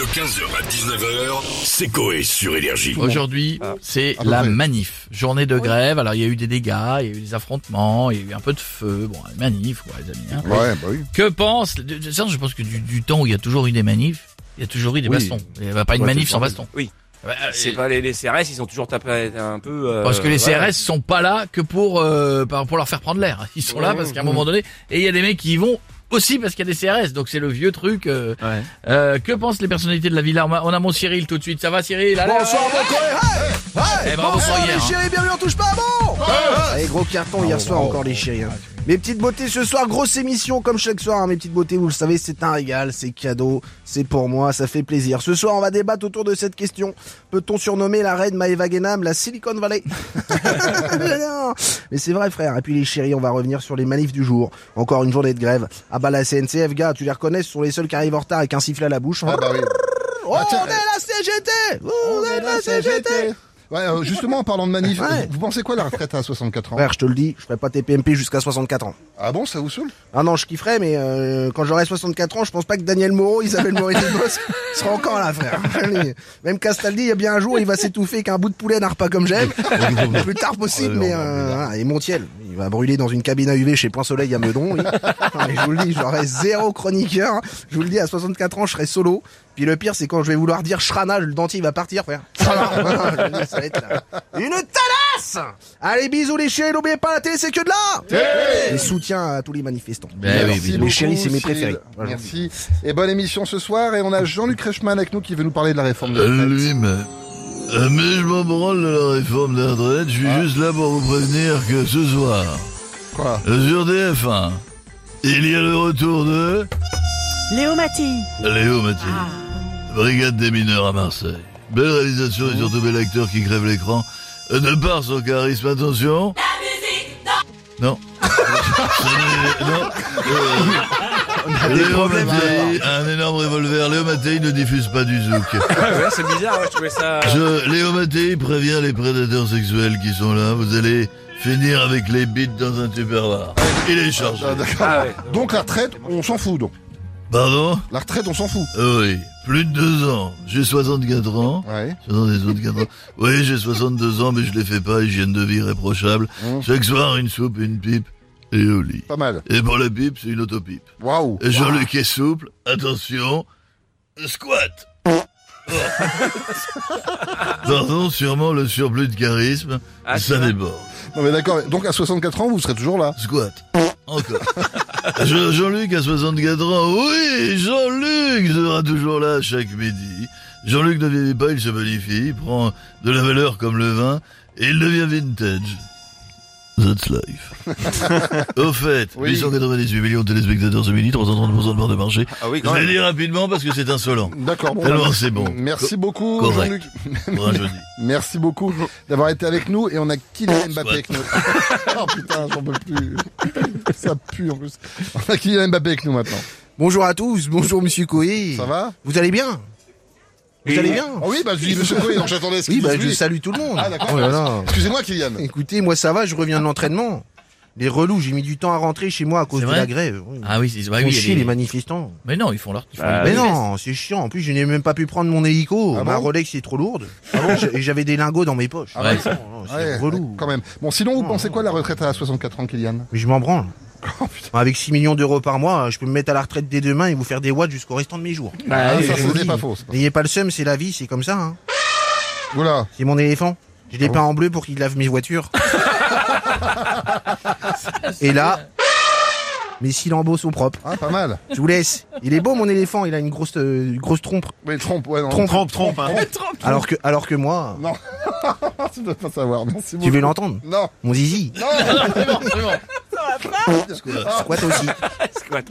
De 15h à 19h, c'est Coé sur Énergie. Aujourd'hui, c'est à peu la manif, journée de grève. Alors il y a eu des dégâts, il y a eu des affrontements, il y a eu un peu de feu. Bon, une manif, quoi, les amis. hein. Ouais, bah oui. Que pense de- de- ça, Je pense que du, du temps où il y a toujours eu des manifs, il y a toujours eu des Oui. bastons. Il n'y a pas une manif c'est sans baston. Oui. Ouais, euh, C'est pas les, les CRS, ils sont toujours tapés un peu. euh, Parce que les voilà. CRS sont pas là que pour euh, par- pour leur faire prendre l'air. Ils sont là parce qu'à un ouais. moment donné, et il y a des mecs qui y vont aussi parce qu'il y a des CRS. Donc c'est le vieux truc. euh, Ouais. euh, que pensent les personnalités de la villa On a- On a mon Cyril tout de suite. Ça va Cyril Allez, Bonsoir allez, mon coé, hey Hey Eh, bravo Bonsoir hier, les hein. chéris, bienvenue on touche pas à bon Allez gros carton hier soir encore les chéris hein. Mes petites beautés ce soir, grosse émission comme chaque soir hein, Mes petites beautés vous le savez c'est un régal, c'est cadeau, c'est pour moi, ça fait plaisir. Ce soir on va débattre autour de cette question. Peut-on surnommer la reine Maëva Genam la Silicon Valley? Non, Mais c'est vrai frère, et puis les chéris on va revenir sur les manifs du jour. Encore une journée de grève. Ah bah la CNCF gars, tu les reconnais, ce sont les seuls qui arrivent en retard avec un sifflet à la bouche Ah bah oui. Oh, on est la CGT On est la CGT Ouais, euh, justement, en parlant de manif, Ouais. vous pensez quoi de la retraite à 64 ans Frère, je te le dis, je ferai pas TPMP jusqu'à 64 ans. Ah bon, ça vous saoule? Ah non, je kifferais, mais euh, quand j'aurai 64 ans, je pense pas que Daniel Moreau, Isabelle Moretti Boss sera encore là, frère. Même Castaldi, il y a bien un jour, il va s'étouffer avec un bout de poulet d'un repas comme j'aime. Le plus tard possible, mais euh, voilà. et Montiel, il va brûler dans une cabine à UV chez Point Soleil à Meudon. lui. Non, mais je vous le dis, j'aurai zéro chroniqueur. Je vous le dis, à 64 ans, je serai solo. Puis le pire, c'est quand je vais vouloir dire Shrana, le dentier il va partir, frère. Shrana. Je vous dis, ça va être là. Une talasse Allez, bisous les chéris, n'oubliez pas la télé, c'est que de là Et soutien à tous les manifestants. Ben oui, Merci. Les beaucoup, chéris, c'est mes préférés. Voilà. Merci. Et bonne émission ce soir. Et on a Jean-Luc Reichmann avec nous qui veut nous parler de la réforme de Euh, lui, mais... euh, mais je m'en branle de la réforme des retraites. Je suis juste là pour vous prévenir que ce soir, Quoi sur DF1, il y a le retour de Léo Maty. Léo Mathilde, Brigade des mineurs à Marseille. Belle réalisation et surtout bel acteur qui crève l'écran. Euh, De par son charisme, attention. Non. Ce n'est- non. Euh, Léo Mattei, un énorme revolver. Léo Mattei ne diffuse pas du zouk. Ouais, c'est bizarre, ouais, je trouvais ça. Je, Léo Mattei prévient les prédateurs sexuels qui sont là. Vous allez finir avec les bites dans un tupperware. Il est chargé. Ah, d'accord. Ah ouais. Donc la retraite, on s'en fout donc. Pardon? La retraite, on s'en fout. Ah Oui, plus de deux ans. J'ai 64 ans. Ouais. 64 ans. Oui, j'ai 62 ans, mais je les fais pas. Hygiène de vie irréprochable. Mmh. Chaque soir, une soupe, une pipe et au lit. Pas mal. Et pour la pipe, c'est une autopipe. Waouh. Et Jean-Luc est souple. Attention. Squat. Pardon, sûrement le surplus de charisme. Ah, ça déborde. Non mais d'accord. Donc à 64 ans, vous serez toujours là. Squat. Encore. Je- Jean-Luc a 64 ans. Oui, Jean-Luc sera toujours là chaque midi. Jean-Luc ne vieillit pas, il se bonifie, il prend de la valeur comme le vin, et il devient vintage. That's life. Au fait, Oui. 898 millions de téléspectateurs ce midi, 330% de part de marché. Ah oui, Je quand vais même. dire rapidement parce que c'est insolent. D'accord. Bon, Tellement bah, c'est bon. Merci beaucoup. Jean-Luc. Jeudi. Merci beaucoup d'avoir été avec nous et on a Kylian Mbappé avec nous. oh putain, j'en peux plus. Ça pue en plus. On a Kylian Mbappé avec nous maintenant. Bonjour à tous, bonjour Monsieur Coé. Ça va? Vous allez bien? Vous allez bien Oh oui, bah je dis Monsieur donc j'attendais ce Oui, qu'il bah je salue tout le monde. Ah d'accord. Oh là là. Excusez-moi Kylian. Écoutez, moi ça va, je reviens de l'entraînement. Les relous, j'ai mis du temps à rentrer chez moi à cause de vrai la grève. Oui. Ah oui, c'est bah Ils font oui, les- les manifestants. Mais non, ils font leur. ils font Bah, Mais non, c'est chiant. En plus, je n'ai même pas pu prendre mon hélico. Ah Ma bon Rolex est trop lourde. Et j'avais des lingots dans mes poches. Ouais. Non, non, c'est Ouais, relou. quand même. Bon, sinon vous pensez quoi de la retraite à 64 ans, Kylian? Mais je m'en branle. Oh putain. Avec 6 millions d'euros par mois, je peux me mettre à la retraite dès demain et vous faire des watts jusqu'au restant de mes jours. Ah, Et ça, je vous dis, pas faux. N'ayez pas le seum, c'est la vie, c'est comme ça. Hein. Oula. C'est mon éléphant. Je l'ai Ah peint en bleu pour qu'il lave mes voitures. Et là, mes six lambeaux sont propres. Ah, pas mal. Je vous laisse. Il est beau mon éléphant, il a une grosse, euh, grosse trompe. Oui, trompe, ouais, non. Trompe, trompe, hein. Alors que, alors que moi, Non. tu dois pas savoir. Merci beaucoup. tu veux l'entendre Non. Mon zizi, Non, c'est bon, c'est bon. Squat aussi. Squat.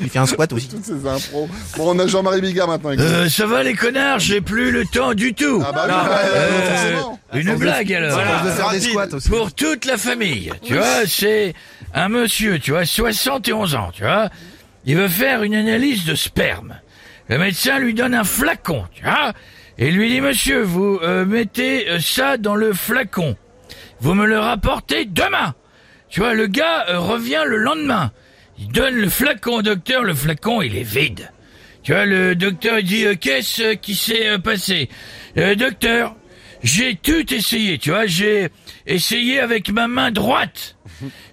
Il fait un squat aussi. Toutes ces impros. Bon, on a Jean-Marie Bigard maintenant. Euh, ça va les connards, j'ai plus le temps du tout. Ah bah non, bah, euh. Une blague alors. Je veux faire des squats aussi. Pour toute la famille, tu vois, c'est un monsieur, tu vois, 71 ans, tu vois. Il veut faire une analyse de sperme. Le médecin lui donne un flacon, tu vois, et lui dit, monsieur, vous euh, mettez ça dans le flacon. Vous me le rapportez demain. Tu vois, le gars euh, revient le lendemain. Il donne le flacon au docteur, le flacon, il est vide. Tu vois, le docteur dit, euh, qu'est-ce qui s'est euh, passé? Euh, Docteur, j'ai tout essayé, tu vois, j'ai essayé avec ma main droite.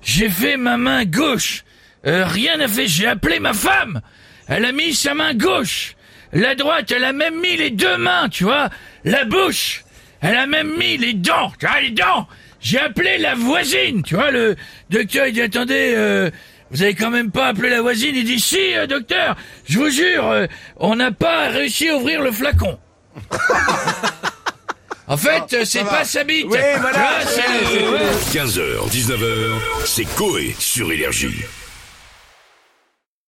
J'ai fait ma main gauche. Euh, rien n'a fait, j'ai appelé ma femme. Elle a mis sa main gauche. La droite, elle a même mis les deux mains, tu vois. La bouche, elle a même mis les dents, tu vois, les dents. J'ai appelé la voisine, tu vois, le docteur, il dit, attendez, euh, vous avez quand même pas appelé la voisine? Il dit, si, euh, docteur, je vous jure, euh, on n'a pas réussi à ouvrir le flacon. en fait, euh, c'est pas sa bite. Oui, voilà, Tu vois, c'est- ouais. 15h, 19h, c'est Coé sur Énergie.